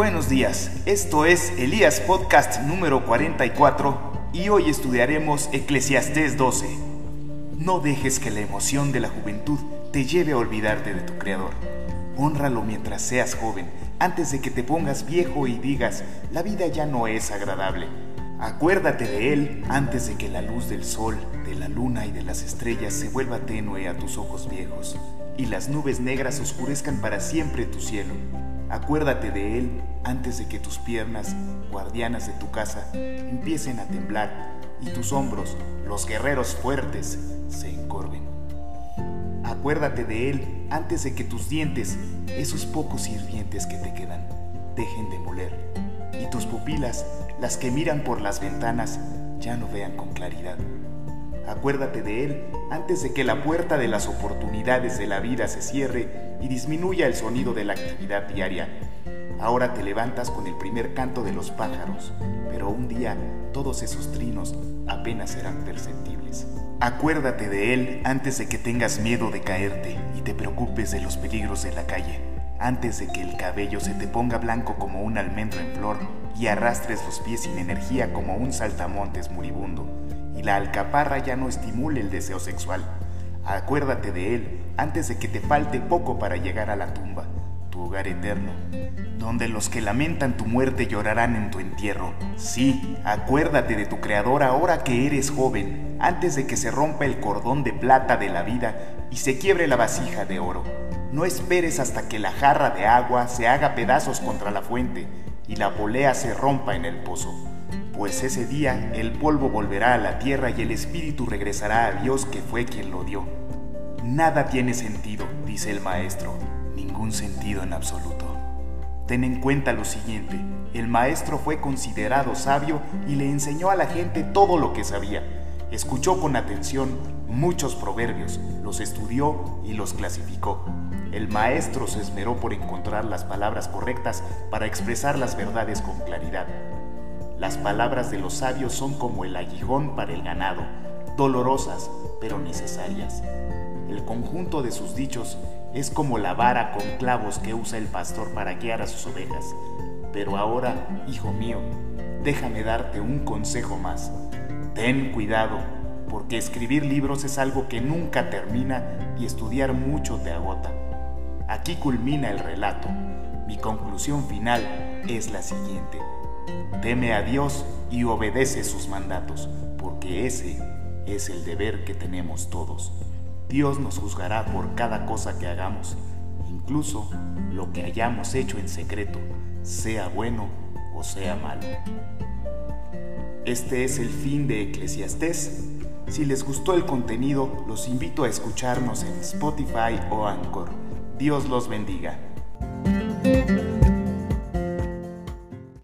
Buenos días, esto es Elías Podcast número 44 y hoy estudiaremos Eclesiastés 12. No dejes que la emoción de la juventud te lleve a olvidarte de tu Creador. Honralo mientras seas joven, antes de que te pongas viejo y digas, la vida ya no es agradable. Acuérdate de Él antes de que la luz del sol, de la luna y de las estrellas se vuelva tenue a tus ojos viejos y las nubes negras oscurezcan para siempre tu cielo. Acuérdate de Él antes de que tus piernas, guardianas de tu casa, empiecen a temblar y tus hombros, los guerreros fuertes, se encorven. Acuérdate de Él antes de que tus dientes, esos pocos sirvientes que te quedan, dejen de moler y tus pupilas, las que miran por las ventanas, ya no vean con claridad. Acuérdate de Él antes de que la puerta de las oportunidades de la vida se cierre y disminuya el sonido de la actividad diaria. Ahora te levantas con el primer canto de los pájaros, pero un día todos esos trinos apenas serán perceptibles. Acuérdate de Él antes de que tengas miedo de caerte y te preocupes de los peligros de la calle, antes de que el cabello se te ponga blanco como un almendro en flor y arrastres los pies sin energía como un saltamontes moribundo y la alcaparra ya no estimule el deseo sexual. Acuérdate de él antes de que te falte poco para llegar a la tumba, tu hogar eterno, donde los que lamentan tu muerte llorarán en tu entierro. Sí, acuérdate de tu Creador ahora que eres joven, antes de que se rompa el cordón de plata de la vida y se quiebre la vasija de oro. No esperes hasta que la jarra de agua se haga pedazos contra la fuente y la polea se rompa en el pozo pues ese día el polvo volverá a la tierra y el espíritu regresará a Dios que fue quien lo dio. Nada tiene sentido, dice el maestro, ningún sentido en absoluto. Ten en cuenta lo siguiente, el maestro fue considerado sabio y le enseñó a la gente todo lo que sabía. Escuchó con atención muchos proverbios, los estudió y los clasificó. El maestro se esmeró por encontrar las palabras correctas para expresar las verdades con claridad. Las palabras de los sabios son como el aguijón para el ganado, dolorosas pero necesarias. El conjunto de sus dichos es como la vara con clavos que usa el pastor para guiar a sus ovejas. Pero ahora, hijo mío, déjame darte un consejo más. Ten cuidado, porque escribir libros es algo que nunca termina y estudiar mucho te agota. Aquí culmina el relato. Mi conclusión final es la siguiente. Teme a Dios y obedece sus mandatos, porque ese es el deber que tenemos todos. Dios nos juzgará por cada cosa que hagamos, incluso lo que hayamos hecho en secreto, sea bueno o sea malo. Este es el fin de Eclesiastés. Si les gustó el contenido, los invito a escucharnos en Spotify o Anchor. Dios los bendiga.